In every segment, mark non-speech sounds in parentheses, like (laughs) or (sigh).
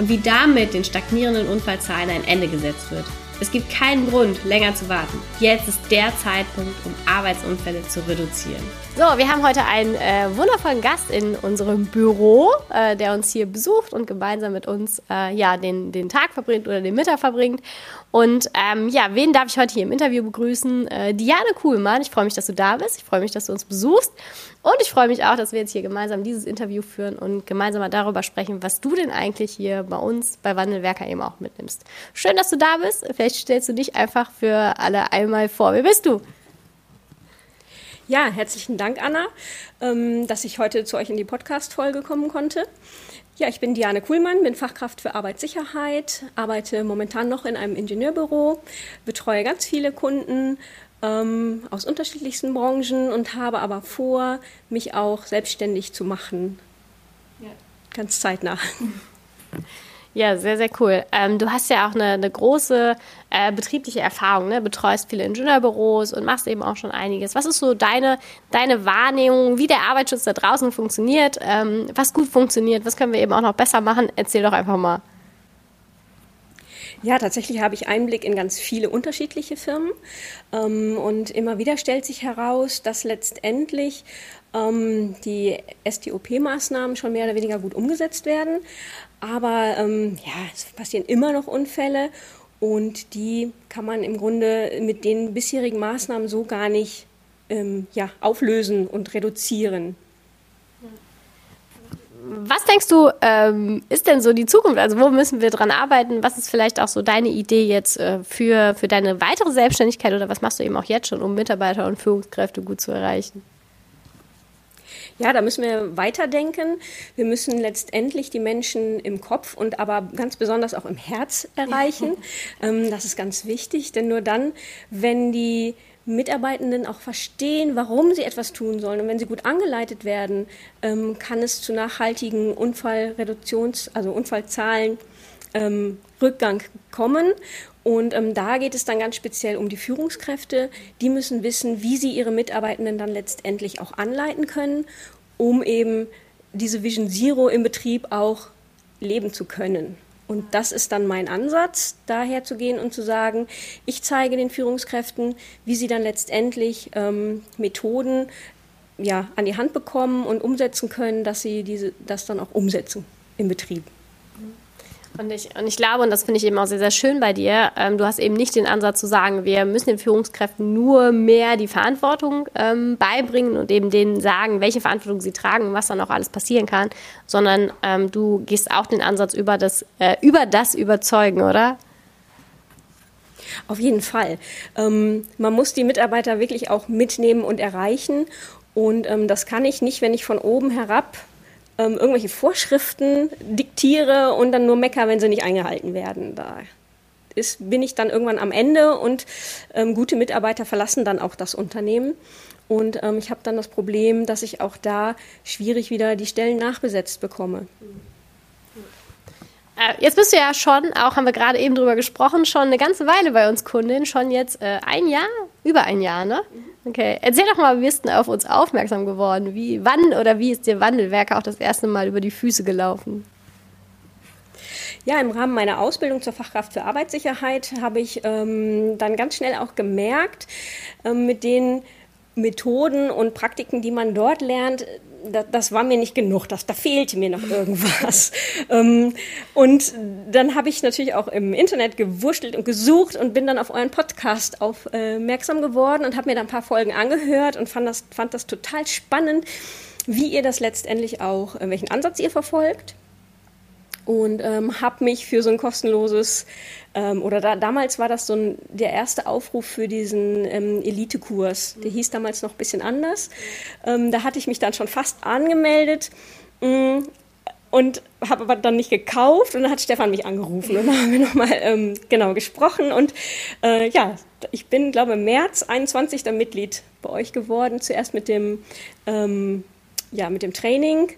und wie damit den stagnierenden Unfallzahlen ein Ende gesetzt wird. Es gibt keinen Grund, länger zu warten. Jetzt ist der Zeitpunkt, um Arbeitsunfälle zu reduzieren. So, wir haben heute einen äh, wundervollen Gast in unserem Büro, äh, der uns hier besucht und gemeinsam mit uns äh, ja, den, den Tag verbringt oder den Mittag verbringt. Und ähm, ja, wen darf ich heute hier im Interview begrüßen? Äh, Diane Kuhlmann. Ich freue mich, dass du da bist. Ich freue mich, dass du uns besuchst. Und ich freue mich auch, dass wir jetzt hier gemeinsam dieses Interview führen und gemeinsam mal darüber sprechen, was du denn eigentlich hier bei uns bei Wandelwerker eben auch mitnimmst. Schön, dass du da bist. Vielleicht stellst du dich einfach für alle einmal vor. Wer bist du? Ja, herzlichen Dank, Anna, ähm, dass ich heute zu euch in die Podcast-Folge kommen konnte. Ja, ich bin Diane Kuhlmann, bin Fachkraft für Arbeitssicherheit, arbeite momentan noch in einem Ingenieurbüro, betreue ganz viele Kunden ähm, aus unterschiedlichsten Branchen und habe aber vor, mich auch selbstständig zu machen. Ja. Ganz zeitnah. (laughs) Ja, sehr, sehr cool. Ähm, du hast ja auch eine, eine große äh, betriebliche Erfahrung, ne? betreust viele Ingenieurbüros und machst eben auch schon einiges. Was ist so deine, deine Wahrnehmung, wie der Arbeitsschutz da draußen funktioniert, ähm, was gut funktioniert, was können wir eben auch noch besser machen? Erzähl doch einfach mal. Ja, tatsächlich habe ich Einblick in ganz viele unterschiedliche Firmen. Ähm, und immer wieder stellt sich heraus, dass letztendlich ähm, die STOP-Maßnahmen schon mehr oder weniger gut umgesetzt werden. Aber ähm, ja, es passieren immer noch Unfälle und die kann man im Grunde mit den bisherigen Maßnahmen so gar nicht ähm, ja, auflösen und reduzieren. Was denkst du, ähm, ist denn so die Zukunft? Also wo müssen wir dran arbeiten? Was ist vielleicht auch so deine Idee jetzt äh, für, für deine weitere Selbstständigkeit oder was machst du eben auch jetzt schon, um Mitarbeiter und Führungskräfte gut zu erreichen? Ja, da müssen wir weiterdenken. Wir müssen letztendlich die Menschen im Kopf und aber ganz besonders auch im Herz erreichen. Ähm, das ist ganz wichtig, denn nur dann, wenn die Mitarbeitenden auch verstehen, warum sie etwas tun sollen. Und wenn sie gut angeleitet werden, ähm, kann es zu nachhaltigen Unfallreduktions-, also Unfallzahlen ähm, Rückgang kommen. Und ähm, da geht es dann ganz speziell um die Führungskräfte. Die müssen wissen, wie sie ihre Mitarbeitenden dann letztendlich auch anleiten können, um eben diese Vision Zero im Betrieb auch leben zu können. Und das ist dann mein Ansatz, daher zu gehen und zu sagen, ich zeige den Führungskräften, wie sie dann letztendlich ähm, Methoden ja, an die Hand bekommen und umsetzen können, dass sie diese, das dann auch umsetzen im Betrieb. Und ich, und ich glaube, und das finde ich eben auch sehr, sehr schön bei dir, ähm, du hast eben nicht den Ansatz zu sagen, wir müssen den Führungskräften nur mehr die Verantwortung ähm, beibringen und eben denen sagen, welche Verantwortung sie tragen und was dann auch alles passieren kann, sondern ähm, du gehst auch den Ansatz über das, äh, über das Überzeugen, oder? Auf jeden Fall. Ähm, man muss die Mitarbeiter wirklich auch mitnehmen und erreichen. Und ähm, das kann ich nicht, wenn ich von oben herab ähm, irgendwelche Vorschriften diktiere und dann nur mecker, wenn sie nicht eingehalten werden. Da ist, bin ich dann irgendwann am Ende und ähm, gute Mitarbeiter verlassen dann auch das Unternehmen. Und ähm, ich habe dann das Problem, dass ich auch da schwierig wieder die Stellen nachbesetzt bekomme. Äh, jetzt bist du ja schon, auch haben wir gerade eben drüber gesprochen, schon eine ganze Weile bei uns Kundin, schon jetzt äh, ein Jahr, über ein Jahr, ne? Okay, erzähl doch mal, wie bist du auf uns aufmerksam geworden? Wie, wann oder wie ist dir Wandelwerker auch das erste Mal über die Füße gelaufen? Ja, im Rahmen meiner Ausbildung zur Fachkraft für Arbeitssicherheit habe ich ähm, dann ganz schnell auch gemerkt, ähm, mit den Methoden und Praktiken, die man dort lernt, das, das war mir nicht genug, das, da fehlte mir noch irgendwas. (laughs) ähm, und dann habe ich natürlich auch im Internet gewurschtelt und gesucht und bin dann auf euren Podcast aufmerksam geworden und habe mir dann ein paar Folgen angehört und fand das, fand das total spannend, wie ihr das letztendlich auch, äh, welchen Ansatz ihr verfolgt und ähm, habe mich für so ein kostenloses ähm, oder da, damals war das so ein, der erste Aufruf für diesen ähm, Elite-Kurs. Der hieß damals noch ein bisschen anders. Ähm, da hatte ich mich dann schon fast angemeldet. Mm, und habe aber dann nicht gekauft und dann hat Stefan mich angerufen und dann haben wir nochmal ähm, genau gesprochen und äh, ja, ich bin, glaube März 21 dann Mitglied bei euch geworden, zuerst mit dem, ähm, ja, mit dem Training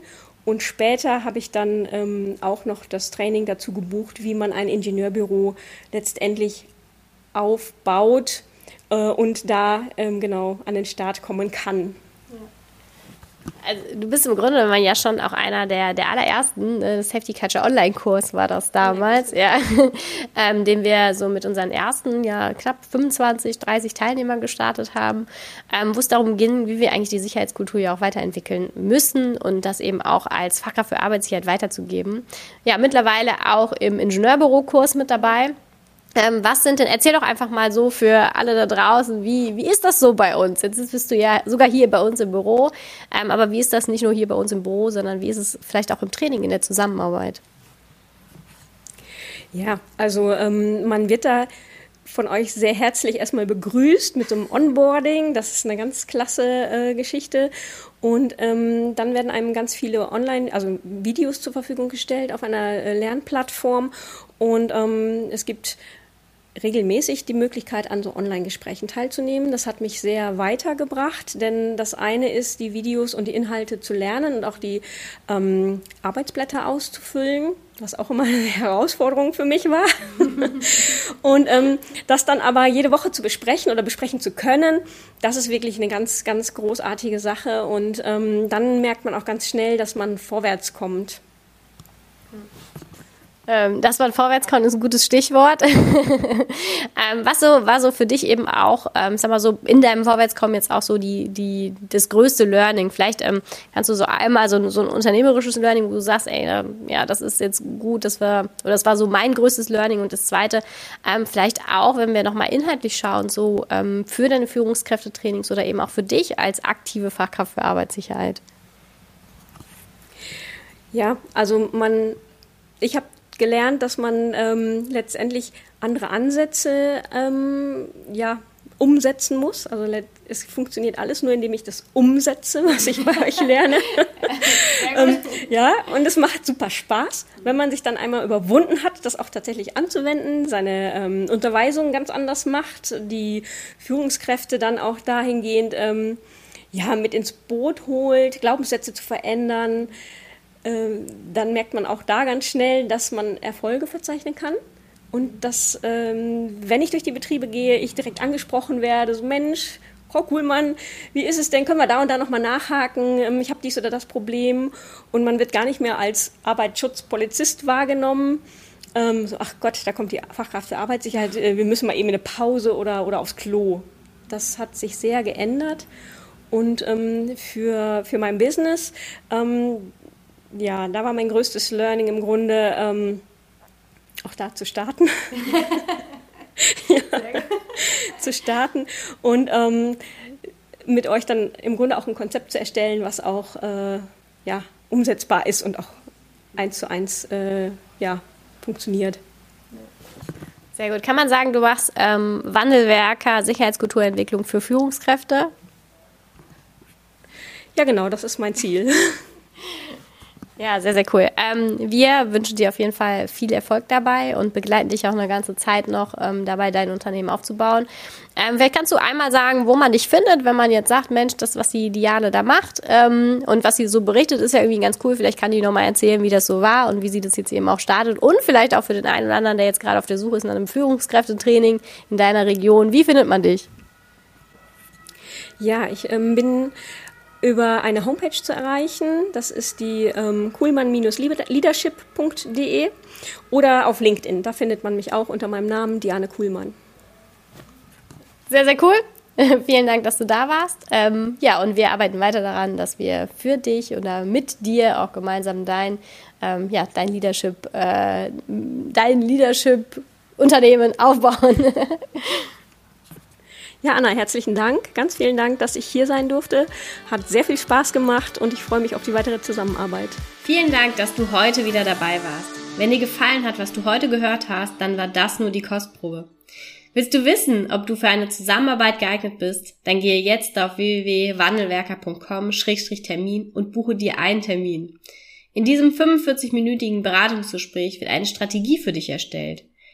und später habe ich dann ähm, auch noch das Training dazu gebucht, wie man ein Ingenieurbüro letztendlich aufbaut äh, und da ähm, genau an den Start kommen kann. Also du bist im Grunde man ja schon auch einer der, der allerersten, äh, Safety Culture Online-Kurs war das damals, ja, (laughs) ähm, den wir so mit unseren ersten, ja, knapp 25, 30 Teilnehmern gestartet haben, ähm, wo es darum ging, wie wir eigentlich die Sicherheitskultur ja auch weiterentwickeln müssen und das eben auch als Fachkraft für Arbeitssicherheit weiterzugeben. Ja, mittlerweile auch im Ingenieurbürokurs mit dabei. Ähm, was sind denn, erzähl doch einfach mal so für alle da draußen, wie, wie ist das so bei uns? Jetzt bist du ja sogar hier bei uns im Büro, ähm, aber wie ist das nicht nur hier bei uns im Büro, sondern wie ist es vielleicht auch im Training, in der Zusammenarbeit? Ja, also ähm, man wird da von euch sehr herzlich erstmal begrüßt mit so einem Onboarding. Das ist eine ganz klasse äh, Geschichte. Und ähm, dann werden einem ganz viele Online, also Videos zur Verfügung gestellt auf einer äh, Lernplattform. Und ähm, es gibt regelmäßig die Möglichkeit, an so Online-Gesprächen teilzunehmen. Das hat mich sehr weitergebracht, denn das eine ist, die Videos und die Inhalte zu lernen und auch die ähm, Arbeitsblätter auszufüllen, was auch immer (laughs) eine Herausforderung für mich war. (laughs) und ähm, das dann aber jede Woche zu besprechen oder besprechen zu können, das ist wirklich eine ganz, ganz großartige Sache. Und ähm, dann merkt man auch ganz schnell, dass man vorwärts kommt. Ähm, dass man vorwärts kann, ist ein gutes Stichwort. (laughs) ähm, was so, war so für dich eben auch, ähm, sag mal so, in deinem Vorwärtskommen jetzt auch so die, die, das größte Learning? Vielleicht ähm, kannst du so einmal so, so ein unternehmerisches Learning, wo du sagst, ey, ja, das ist jetzt gut, das war, oder das war so mein größtes Learning und das zweite, ähm, vielleicht auch, wenn wir nochmal inhaltlich schauen, so ähm, für deine Führungskräftetrainings oder eben auch für dich als aktive Fachkraft für Arbeitssicherheit. Ja, also man, ich habe gelernt, dass man ähm, letztendlich andere Ansätze ähm, ja, umsetzen muss. Also es funktioniert alles nur, indem ich das umsetze, (laughs) was ich bei euch lerne. ähm, ja, und es macht super Spaß, wenn man sich dann einmal überwunden hat, das auch tatsächlich anzuwenden, seine ähm, Unterweisung ganz anders macht, die Führungskräfte dann auch dahingehend ähm, ja, mit ins Boot holt, Glaubenssätze zu verändern, ähm, dann merkt man auch da ganz schnell, dass man Erfolge verzeichnen kann. Und dass, ähm, wenn ich durch die Betriebe gehe, ich direkt angesprochen werde, so Mensch, Frau Kuhlmann, wie ist es denn? Können wir da und da nochmal nachhaken? Ähm, ich habe dies oder das Problem. Und man wird gar nicht mehr als Arbeitsschutzpolizist wahrgenommen. Ähm, so, ach Gott, da kommt die Fachkraft für Arbeitssicherheit, äh, wir müssen mal eben eine Pause oder, oder aufs Klo. Das hat sich sehr geändert. Und ähm, für, für mein Business ähm, ja, da war mein größtes Learning im Grunde, ähm, auch da zu starten. (laughs) ja, zu starten und ähm, mit euch dann im Grunde auch ein Konzept zu erstellen, was auch äh, ja, umsetzbar ist und auch eins zu eins äh, ja, funktioniert. Sehr gut. Kann man sagen, du machst ähm, Wandelwerker, Sicherheitskulturentwicklung für Führungskräfte? Ja, genau, das ist mein Ziel. (laughs) Ja, sehr, sehr cool. Ähm, wir wünschen dir auf jeden Fall viel Erfolg dabei und begleiten dich auch eine ganze Zeit noch ähm, dabei, dein Unternehmen aufzubauen. Ähm, vielleicht kannst du einmal sagen, wo man dich findet, wenn man jetzt sagt, Mensch, das, was die Diane da macht ähm, und was sie so berichtet, ist ja irgendwie ganz cool. Vielleicht kann die nochmal erzählen, wie das so war und wie sie das jetzt eben auch startet und vielleicht auch für den einen oder anderen, der jetzt gerade auf der Suche ist nach einem Führungskräftetraining in deiner Region. Wie findet man dich? Ja, ich ähm, bin über eine Homepage zu erreichen. Das ist die ähm, kuhlmann-leadership.de oder auf LinkedIn. Da findet man mich auch unter meinem Namen Diane Kuhlmann. Sehr, sehr cool. (laughs) Vielen Dank, dass du da warst. Ähm, ja, und wir arbeiten weiter daran, dass wir für dich oder mit dir auch gemeinsam dein, ähm, ja, dein Leadership, äh, dein Leadership-Unternehmen aufbauen. (laughs) Ja, Anna, herzlichen Dank. Ganz vielen Dank, dass ich hier sein durfte. Hat sehr viel Spaß gemacht und ich freue mich auf die weitere Zusammenarbeit. Vielen Dank, dass du heute wieder dabei warst. Wenn dir gefallen hat, was du heute gehört hast, dann war das nur die Kostprobe. Willst du wissen, ob du für eine Zusammenarbeit geeignet bist? Dann gehe jetzt auf www.wandelwerker.com-termin und buche dir einen Termin. In diesem 45-minütigen Beratungsgespräch wird eine Strategie für dich erstellt.